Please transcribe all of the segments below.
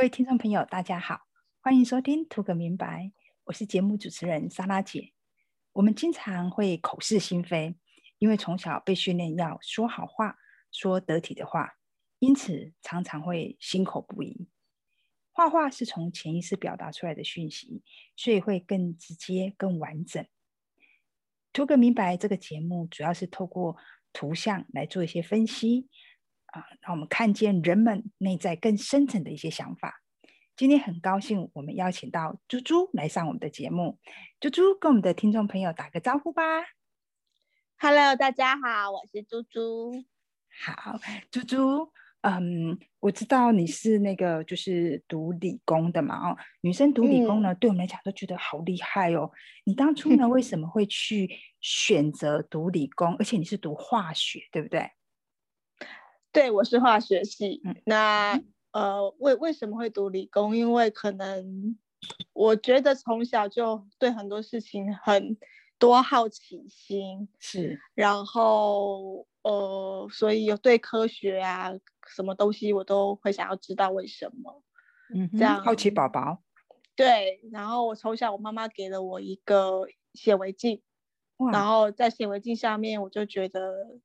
各位听众朋友，大家好，欢迎收听《图个明白》，我是节目主持人莎拉姐。我们经常会口是心非，因为从小被训练要说好话、说得体的话，因此常常会心口不一。画画是从潜意识表达出来的讯息，所以会更直接、更完整。图个明白，这个节目主要是透过图像来做一些分析。啊，让我们看见人们内在更深层的一些想法。今天很高兴，我们邀请到猪猪来上我们的节目。猪猪跟我们的听众朋友打个招呼吧。Hello，大家好，我是猪猪。好，猪猪，嗯，我知道你是那个就是读理工的嘛，哦，女生读理工呢，对我们来讲都觉得好厉害哦。你当初呢，为什么会去选择读理工？而且你是读化学，对不对？对，我是化学系。那呃，为为什么会读理工？因为可能我觉得从小就对很多事情很多好奇心，是。然后呃，所以有对科学啊，什么东西我都会想要知道为什么。嗯，这样好奇宝宝。对，然后我从小我妈妈给了我一个显微镜，然后在显微镜下面，我就觉得。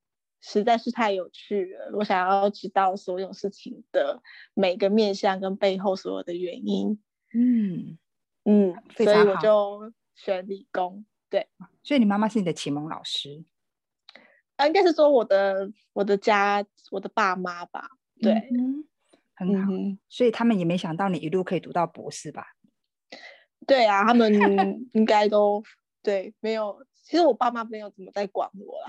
实在是太有趣了，我想要知道所有事情的每个面向跟背后所有的原因。嗯嗯，所以我就选理工。对，所以你妈妈是你的启蒙老师？啊，应该是说我的我的家我的爸妈吧。对，很好。所以他们也没想到你一路可以读到博士吧？对啊，他们 应该都对没有。其实我爸妈没有怎么在管我啦。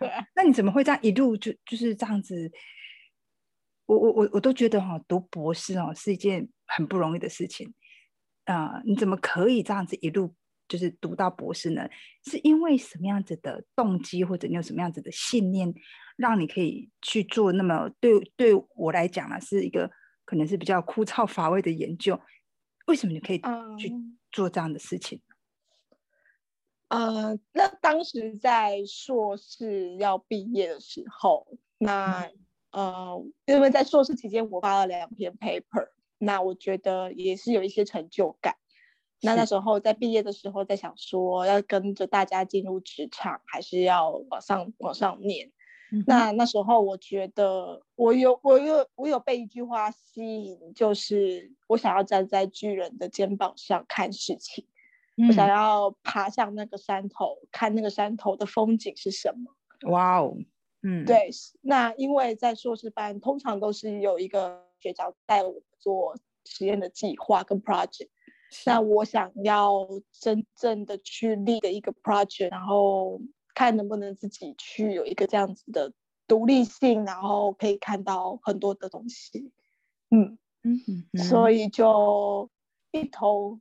对啊，那你怎么会这样一路就就是这样子？我我我我都觉得哈，读博士哦是一件很不容易的事情啊！你怎么可以这样子一路就是读到博士呢？是因为什么样子的动机，或者你有什么样子的信念，让你可以去做那么对对我来讲呢，是一个可能是比较枯燥乏味的研究？为什么你可以去做这样的事情？呃，那当时在硕士要毕业的时候，那呃，因为在硕士期间我发了两篇 paper，那我觉得也是有一些成就感。那那时候在毕业的时候，在想说要跟着大家进入职场，还是要往上往上念。那那时候我觉得我有我有我有被一句话吸引，就是我想要站在巨人的肩膀上看事情。我想要爬上那个山头，看那个山头的风景是什么？哇哦，嗯，对。那因为在硕士班，通常都是有一个学长带我做实验的计划跟 project。那我想要真正的去立的一个 project，然后看能不能自己去有一个这样子的独立性，然后可以看到很多的东西。嗯嗯嗯，所以就一头。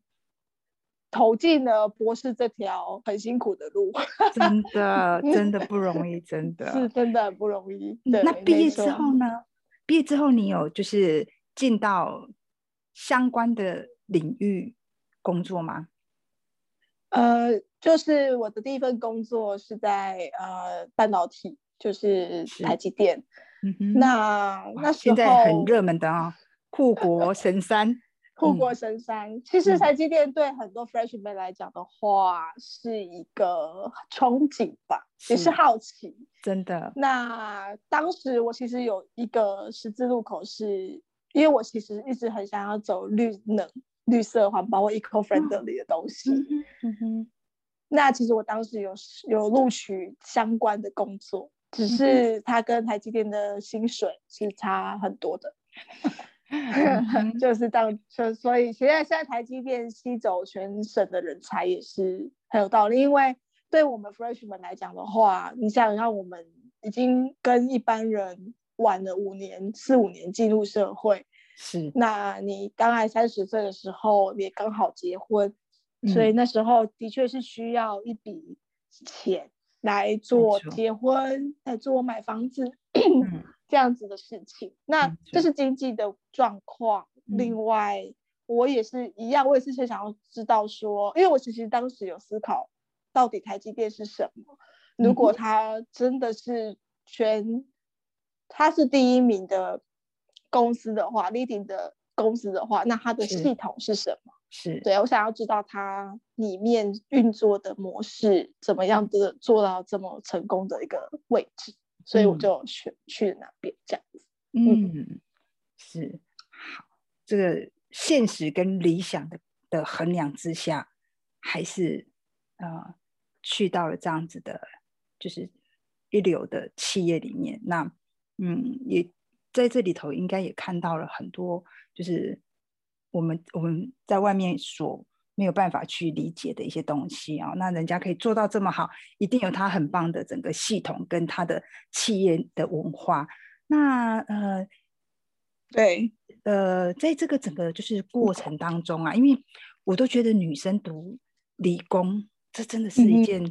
投进了博士这条很辛苦的路，真的真的不容易，真的是真的不容易。那毕业之后呢？毕业之后你有就是进到相关的领域工作吗？呃，就是我的第一份工作是在呃半导体，就是台积电。嗯哼，那那现在很热门的啊，护国神山。护国神山，其实台积电对很多 freshman 来讲的话，是一个憧憬吧，也是好奇。真的。那当时我其实有一个十字路口，是因为我其实一直很想要走绿能、绿色环保或 eco friendly 的东西。嗯哼。那其实我当时有有录取相关的工作，只是它跟台积电的薪水是差很多的。就是当就所以现在现在台积电吸走全省的人才也是很有道理，因为对我们 freshman 来讲的话，你想让我们已经跟一般人晚了五年四五年进入社会，是，那你刚来三十岁的时候也刚好结婚，所以那时候的确是需要一笔钱来做结婚，来做买房子。这样子的事情，那这是经济的状况。另外，我也是一样，我也是先想要知道说，因为我其实当时有思考，到底台积电是什么？如果它真的是全，它是第一名的公司的话，leading 的公司的话，那它的系统是什么？是，对我想要知道它里面运作的模式怎么样的做到这么成功的一个位置，所以我嗯就选去了那边这样子。嗯，是好，这个现实跟理想的的衡量之下，还是呃去到了这样子的，就是一流的企业里面。那嗯，也在这里头应该也看到了很多，就是我们我们在外面所没有办法去理解的一些东西啊、那人家可以做到这么好，一定有他很棒的整个系统跟他的企业的文化。那呃对，呃，在这个整个就是过程当中啊，因为我都觉得女生读理工，这真的是一件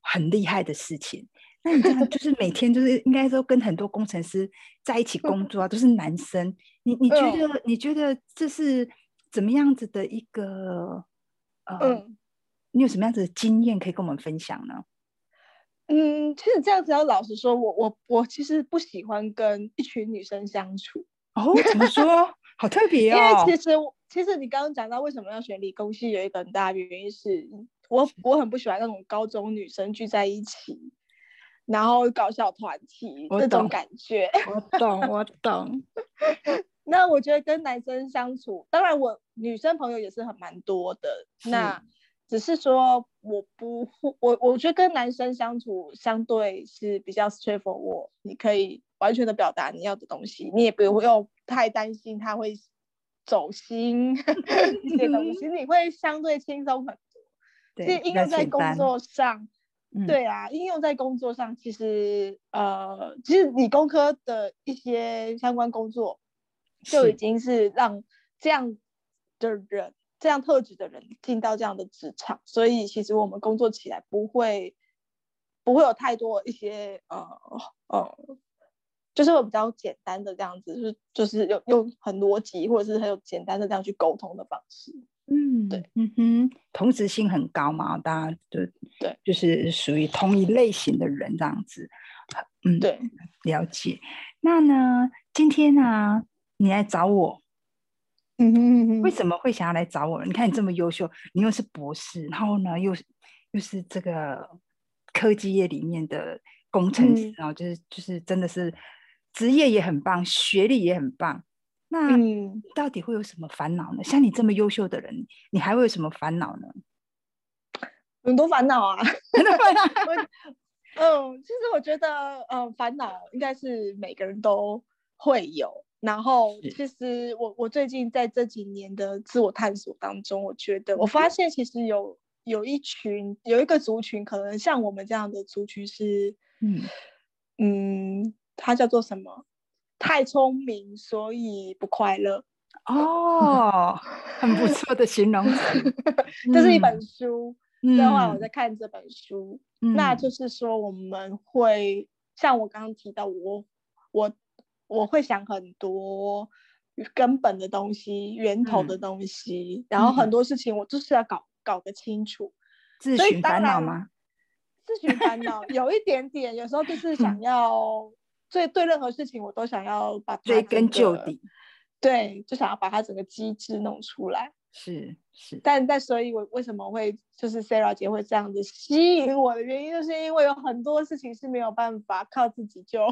很厉害的事情。那你这样就是每天就是应该说跟很多工程师在一起工作啊，都是男生。你你觉嗯得你觉得这是怎么样子的一个呃？嗯你有什么样子的经验可以跟我们分享呢？嗯，其实这样子要老实说，我我我其实不喜欢跟一群女生相处，哦，怎么说？好特别哦因为哦！其实其实你刚刚讲到为什么要选理工系，有一个很大的原因是我我很不喜欢那种高中女生聚在一起，然后搞笑团体我这种感觉。我懂，我懂。那我觉得跟男生相处，当然我女生朋友也是很蛮多的。那只是说我不会，我我觉得跟男生相处相对是比较 straightforward，你可以完全的表达你要的东西，你也不用太担心他会走心 一些东西，你会相对轻松很多。对，应用在工作上，嗯对啊，应用在工作上，其实呃，其实理工科的一些相关工作，就已经是让这样的人、这样特质的人进到这样的职场，所以其实我们工作起来不会不会有太多一些呃呃，就是会比较简单的这样子，就是就是用用很逻辑或者是很有简单的这样去沟通的方式。嗯，对，嗯哼，同质性很高嘛，大家就对，就是属于同一类型的人这样子，嗯，对，了解。那呢，今天呢，你来找我，嗯哼哼为什么会想要来找我？你看你这么优秀，你又是博士，然后呢，又是又是这个科技业里面的工程师嗯，然后就是就是真的是职业也很棒，学历也很棒。那到底会有什么烦恼呢？像你这么优秀的人，你还会有什么烦恼呢？很多烦恼啊 嗯，其实我觉得，嗯，烦恼应该是每个人都会有。然后，其实我我最近在这几年的自我探索当中，我觉得我发现其实有有一群有一个族群，可能像我们这样的族群是，嗯嗯，它叫做什么？太聪明，所以不快乐。哦，很不 错的形容词。这是一本书。嗯，对，后来我在看这本书，嗯，那就是说我们会像我刚刚提到，我我我会想很多根本的东西、源头的嗯东西，然后很嗯多事情我就是要搞搞个清楚。自寻烦恼吗？自寻烦恼有一点点，有时候就是想要，对对任何事情我都想要把追根究底，对，就想要把它整个机制弄出来。是是，但但所以，我为什么会就是 Sarah 姐会这样子吸引我的原因，就是因为有很多事情是没有办法靠自己就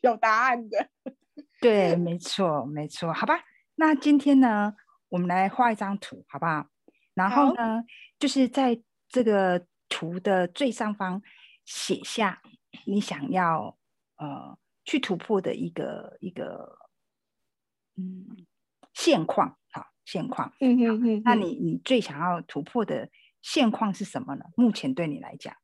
有答案的。对，没错没错，好吧。那今天呢，我们来画一张图，好不好？然后呢，就是在这个图的最上方写下你想要呃去突破的一个一个嗯现况，好现况。嗯嗯嗯那你你最想要突破的现况是什么呢？目前对你来讲，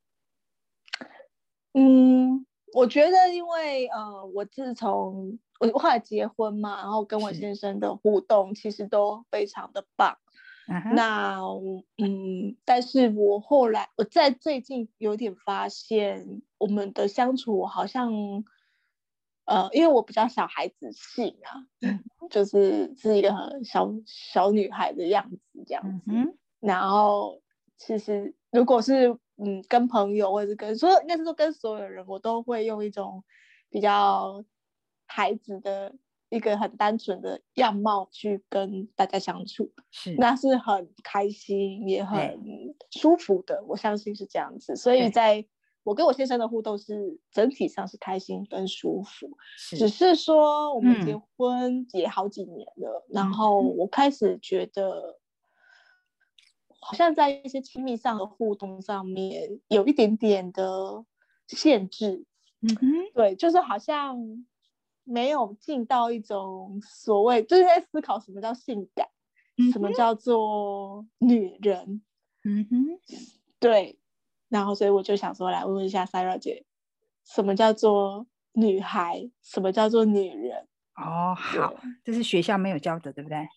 嗯，我觉得因为呃，我自从我后来结婚嘛，然后跟我先生的互动其实都非常的棒。那嗯，但是我后来我在最近有点发现，我们的相处好像，呃，因为我比较小孩子性啊，嗯 就是是一个很小小女孩的样子这样子。然后其实如果是嗯跟朋友或者是跟所有应该是说跟所有人，我都会用一种比较孩子的一个很单纯的样貌去跟大家相处，是那是很开心也很舒服的。我相信是这样子，所以在我跟我先生的互动是整体上是开心跟舒服。只是是说我们嗯结婚也好几年了，然嗯后我开始觉得，好像在一些亲密上的互动上面有一点点的限制。嗯哼，对，就是好像没有进到一种所谓，就是在思考什么叫性感，嗯什么叫做女人。嗯哼，对，然后所以我就想说，来问问一下 Sarah 姐，什么叫做女孩？什么叫做女人？哦，好，这是学校没有教的，对不对？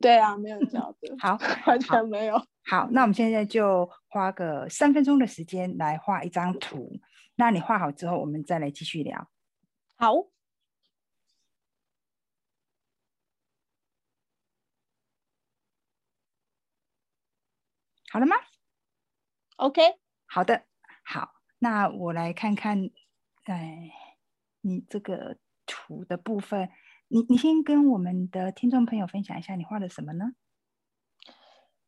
对啊，没有 教的，好，完全没有。好，那我们现在就花个三分钟的时间来画一张图。那你画好之后，我们再来继续聊。好，好了吗？OK，好的，好，那我来看看，哎，你这个图的部分，你你先跟我们的听众朋友分享一下你画的什么呢？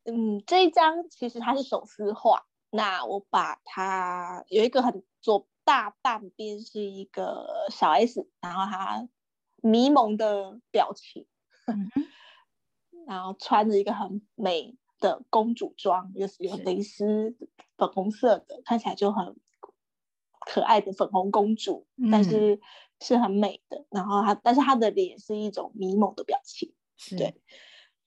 嗯，这一张其实它是手撕画，那我把它有一个很左大半边是一个小 S，然后她迷蒙的表情，然后穿着一个很美的公主装，就是有蕾丝粉红色的，看起来就很可爱的粉红公主，但嗯是是很美的。然后她，但是她的脸是一种迷蒙的表情。是，对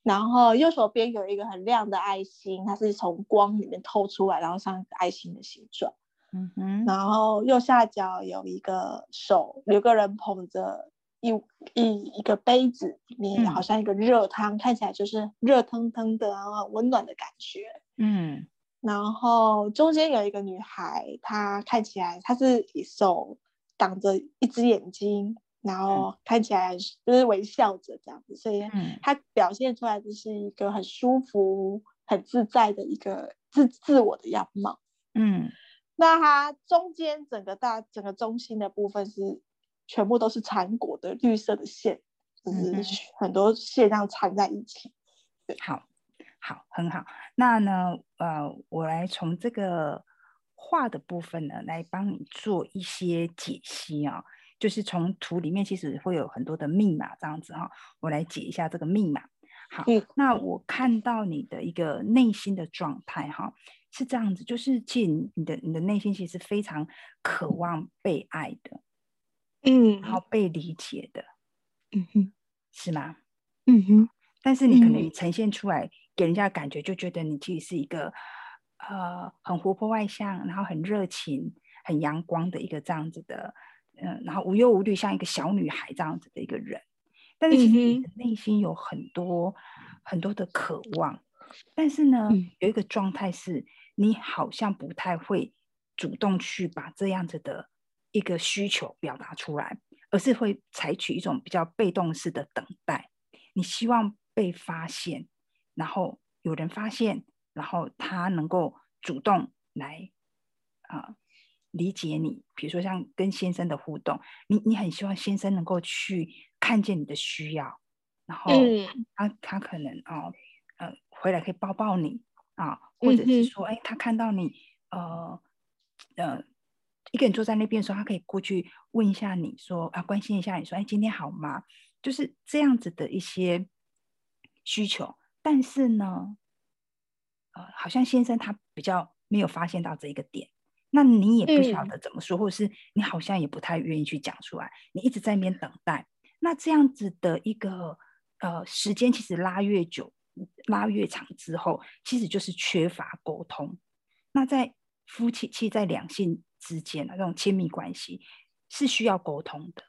然后右手边有一个很亮的爱心，它是从光里面透出来，然后像一个爱心的形状。嗯哼，然后右下角有一个手，有个人捧着一一一个杯子，里面嗯好像一个热汤，看起来就是热腾腾的，然后很温暖的感觉。嗯然后中间有一个女孩，她看起来她是手挡着一只眼睛，然后看起来就是微笑着这样子，所以嗯她表现出来的是一个很舒服、很自在的一个自自我的样貌。嗯那它中间整个大整个中心的部分是全部都是缠裹的绿色的线，就是很多线这样缠在一起。对好，好，很好。那呢，呃，我来从这个画的部分呢，来帮你做一些解析啊、就是从图里面其实会有很多的密码这样子哈、我来解一下这个密码。好，嗯。那我看到你的一个内心的状态哈、是这样子，就是其实你你的你的内心其实非常渴望被爱的，嗯。然后被理解的，嗯哼是吗？嗯哼。但是你可能呈现出来给人家感觉，就觉得你其实是一个呃很活泼外向，然后很热情、很阳光的一个这样子的，嗯、然后无忧无虑，像一个小女孩这样子的一个人。但是其实你内心有很多很多的渴望，但是呢，嗯有一个状态是你好像不太会主动去把这样子的一个需求表达出来，而是会采取一种比较被动式的等待。你希望被发现，然后有人发现，然后他能够主动来啊、理解你。比如说像跟先生的互动，你你很希望先生能够去看见你的需要，然后嗯他他可能哦呃回来可以抱抱你啊，或者是说哎他看到你呃呃一个人坐在那边的时候，他可以过去问一下你说啊关心一下你说哎今天好吗？就是这样子的一些需求，但是呢，呃，好像先生他比较没有发现到这一个点，那你也不晓嗯得怎么说，或者是你好像也不太愿意去讲出来，你一直在那边等待。那这样子的一个呃时间，其实拉越久、拉越长之后，其实就是缺乏沟通。那在夫妻，其实在两性之间的那种亲密关系是需要沟通的，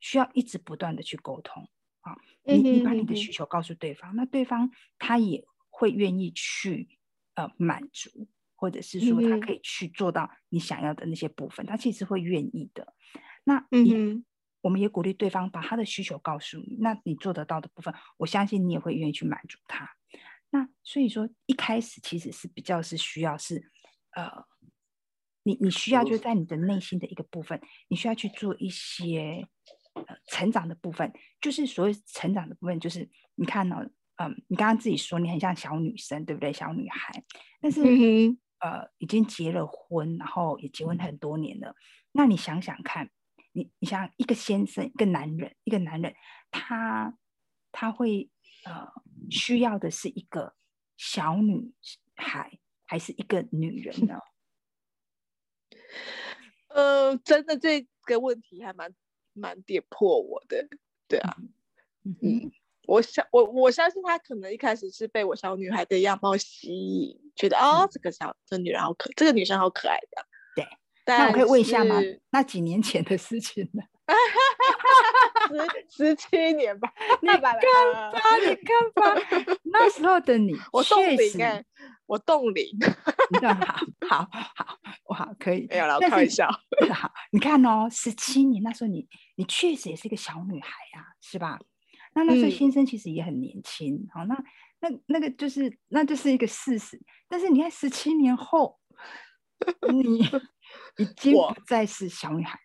需要一直不断的去沟通啊。你你把你的需求告诉对方，那对方他也会愿意去呃满足，或者是说他可以去做到你想要的那些部分，他其实会愿意的。那嗯我们也鼓励对方把他的需求告诉你，那你做得到的部分，我相信你也会愿意去满足他。那所以说，一开始其实是比较是需要是，呃，你你需要就在你的内心的一个部分，你需要去做一些呃成长的部分，就是所谓成长的部分，就是你看呢，嗯，你刚刚自己说你很像小女生，对不对？小女孩，但是呃，已经结了婚，然后也结婚很多年了。那你想想看，你你想一个先生，一个男人，一个男人，他他会呃需要的是一个小女孩，还是一个女人呢？呃，真的这个问题还蛮蛮点破我的，对啊，嗯，我相我我相信他可能一开始是被我小女孩的样貌吸引，觉得哦，这个小这女人好可，这个女生好可爱的，对。那我可以问一下吗？那几年前的事情呢？十十七年吧，你看吧，你看吧，那时候的你，我冻龄，我冻龄，好，好，好，哇，可以，没有了，开玩笑。好，你看哦，十七年那时候你，你确实也是一个小女孩呀，是吧？那那时候先生其实也很年轻，好，那那那个就是，那就是一个事实。但是你看，十七年后，你 已经不再是小女孩。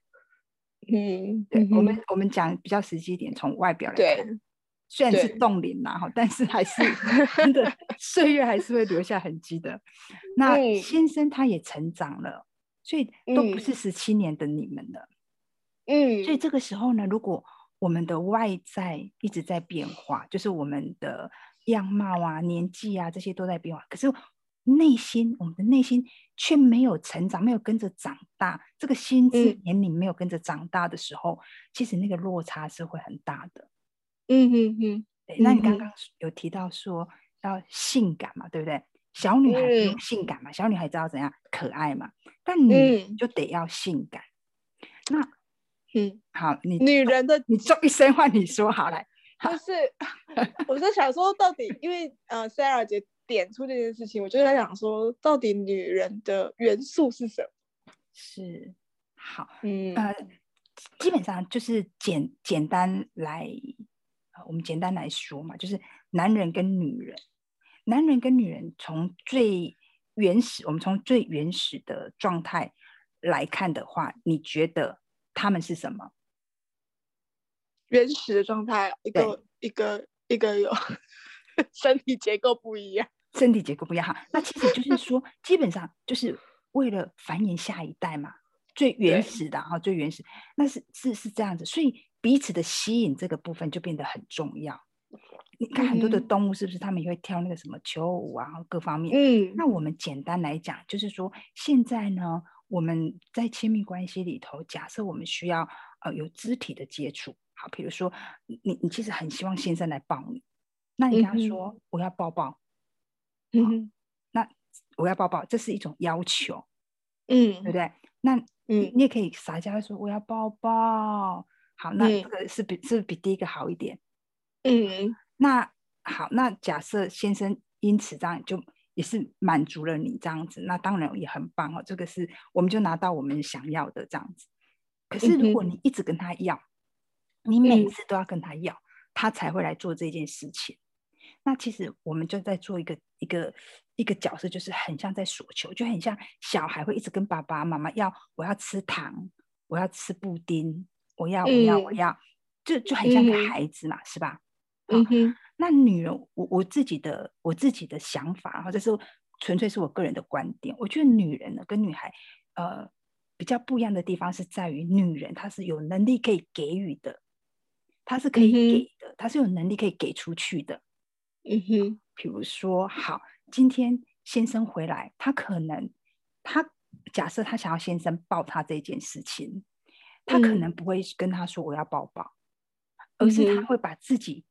嗯，对我们我们讲比较实际一点，从外表来看，虽然是冻龄啦哈，但是还是 真的岁月还是会留下痕迹的。那先生他也成长了，所以都不是十七年的你们了。嗯，所以这个时候呢，如果我们的外在一直在变化，就是我们的样貌啊、年纪啊这些都在变化，可是。内心，我们的内心却没有成长，没有跟着长大。这个心智年龄没有跟着长大的时候，其实那个落差是会很大的。嗯嗯嗯。对，那你刚刚有提到说要性感嘛，对不对？小女孩有性感嘛？小女孩知道怎样可爱嘛？但你就得要性感。那，嗯，好，你女人的，你说一声话，你说好来。就是，我是想说，到底因为呃，Sarah 姐。点出这件事情，我就在想说，到底女人的元素是什么？是好，嗯呃，基本上就是简简单来，我们简单来说嘛，就是男人跟女人，男人跟女人从最原始，我们从最原始的状态来看的话，你觉得他们是什么？原始的状态，一个一个一个有 身体结构不一样。身体结构不一样哈，那其实就是说，基本上就是为了繁衍下一代嘛，最原始的哈，最原始，那是是是这样子，所以彼此的吸引这个部分就变得很重要。你看很多的动物是不是他们也会跳那个什么求偶舞啊，各方面。嗯，那我们简单来讲，就是说现在呢，我们在亲密关系里头，假设我们需要呃有肢体的接触，好，比如说你你其实很希望先生来抱你，那你跟他说我要抱抱。嗯，那我要抱抱，这是一种要求，嗯，对不对？那嗯，你也可以撒娇说我要抱抱，好，那这个是比是比第一个好一点，嗯，那好，那假设先生因此这样就也是满足了你这样子，那当然也很棒哦，这个是我们就拿到我们想要的这样子。可是如果你一直跟他要，你每次都要跟他要，他才会来做这件事情。那其实我们就在做一个一个一个角色，就是很像在索求，就很像小孩会一直跟爸爸妈妈要，我要吃糖，我要吃布丁，我要我要我要，就就很像个孩子嘛，是吧？嗯哼。那女人，我我自己的我自己的想法，或者是纯粹是我个人的观点，我觉得女人呢跟女孩，呃，比较不一样的地方是在于，女人她是有能力可以给予的，她是可以给的，她是有能力可以给出去的。嗯哼，比如说，好，今天先生回来，他可能，他假设他想要先生抱他这件事情，他可能不会跟他说我要抱抱，而是他会把自己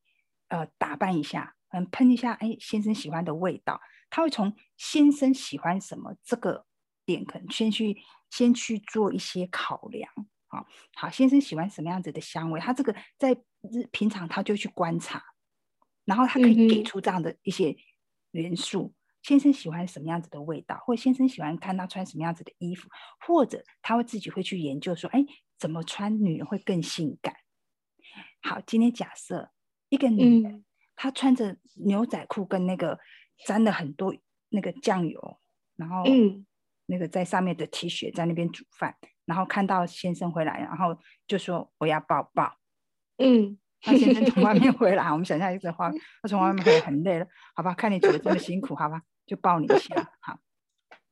呃打扮一下，嗯，喷一下，哎，先生喜欢的味道，他会从先生喜欢什么这个点，可能先去先去做一些考量，好，好，先生喜欢什么样子的香味，他这个在日平常他就去观察。然后他可以给出这样的一些元素，先生喜欢什么样子的味道，或先生喜欢看他穿什么样子的衣服，或者他会自己会去研究说，哎，怎么穿女人会更性感？好，今天假设一个女人，她穿着牛仔裤跟那个沾了很多那个酱油，然后那个在上面的 T 恤在那边煮饭，然后看到先生回来，然后就说我要抱抱。嗯，那先生从外面 回来，我们想象一个画面，他从外面回来很累了，好吧，看你煮的这么辛苦，好吧，就抱你一下，好。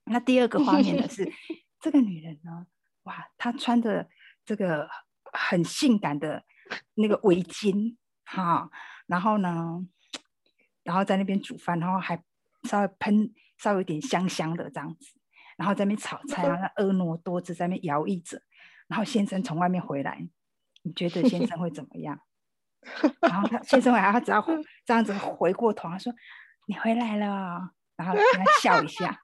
那第二个画面呢是 这个女人呢，哇，她穿着这个很性感的那个围巾，哈，然后呢，然后在那边煮饭，然后还稍微喷，稍微有点香香的这样子，然后在那边炒菜啊，那 婀娜多姿在那边摇曳着，然后先生从外面回来，你觉得先生会怎么样？然后他先生回来，他只要这样子回过头，他说：“你回来了。”然后跟他笑一下。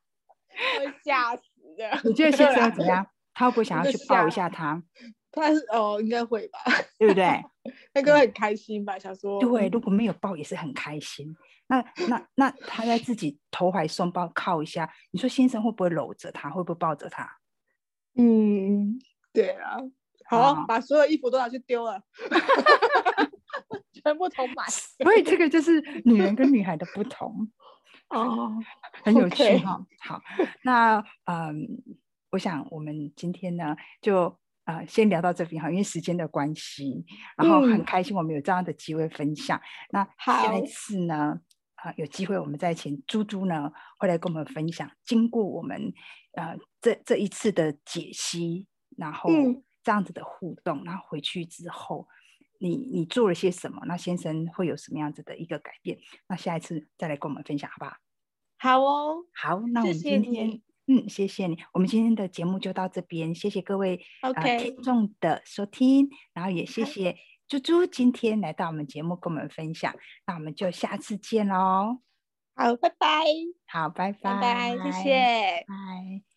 会吓死的。你觉得先生怎么样？他会不会想要去抱一下他？他是哦，应该会吧，对不对？那个很开心吧？想说对，如果没有抱也是很开心。那那那他在自己投怀送抱靠一下，你说先生会不会搂着他？会不会抱着他？嗯，对啊。好，把所有衣服都拿去丢了，全部重买。所以这个就是女人跟女孩的不同。哦，很有趣哈。好，那嗯，我想我们今天呢，就呃先聊到这边哈，因为时间的关系，然后很开心我们有这样的机会分享。那下一次呢，啊有机会我们再请猪猪呢，会来跟我们分享，经过我们呃这这一次的解析，然后这样子的互动，然后回去之后。你你做了些什么？那先生会有什么样子的一个改变？那下一次再来跟我们分享，好不好？好哦，好，那我们今天嗯，谢谢你，我们今天的节目就到这边，谢谢各位呃听众的收听，然后也谢谢猪猪今天来到我们节目跟我们分享，那我们就下次见喽。好，拜拜。好，拜拜，拜拜，谢谢，拜。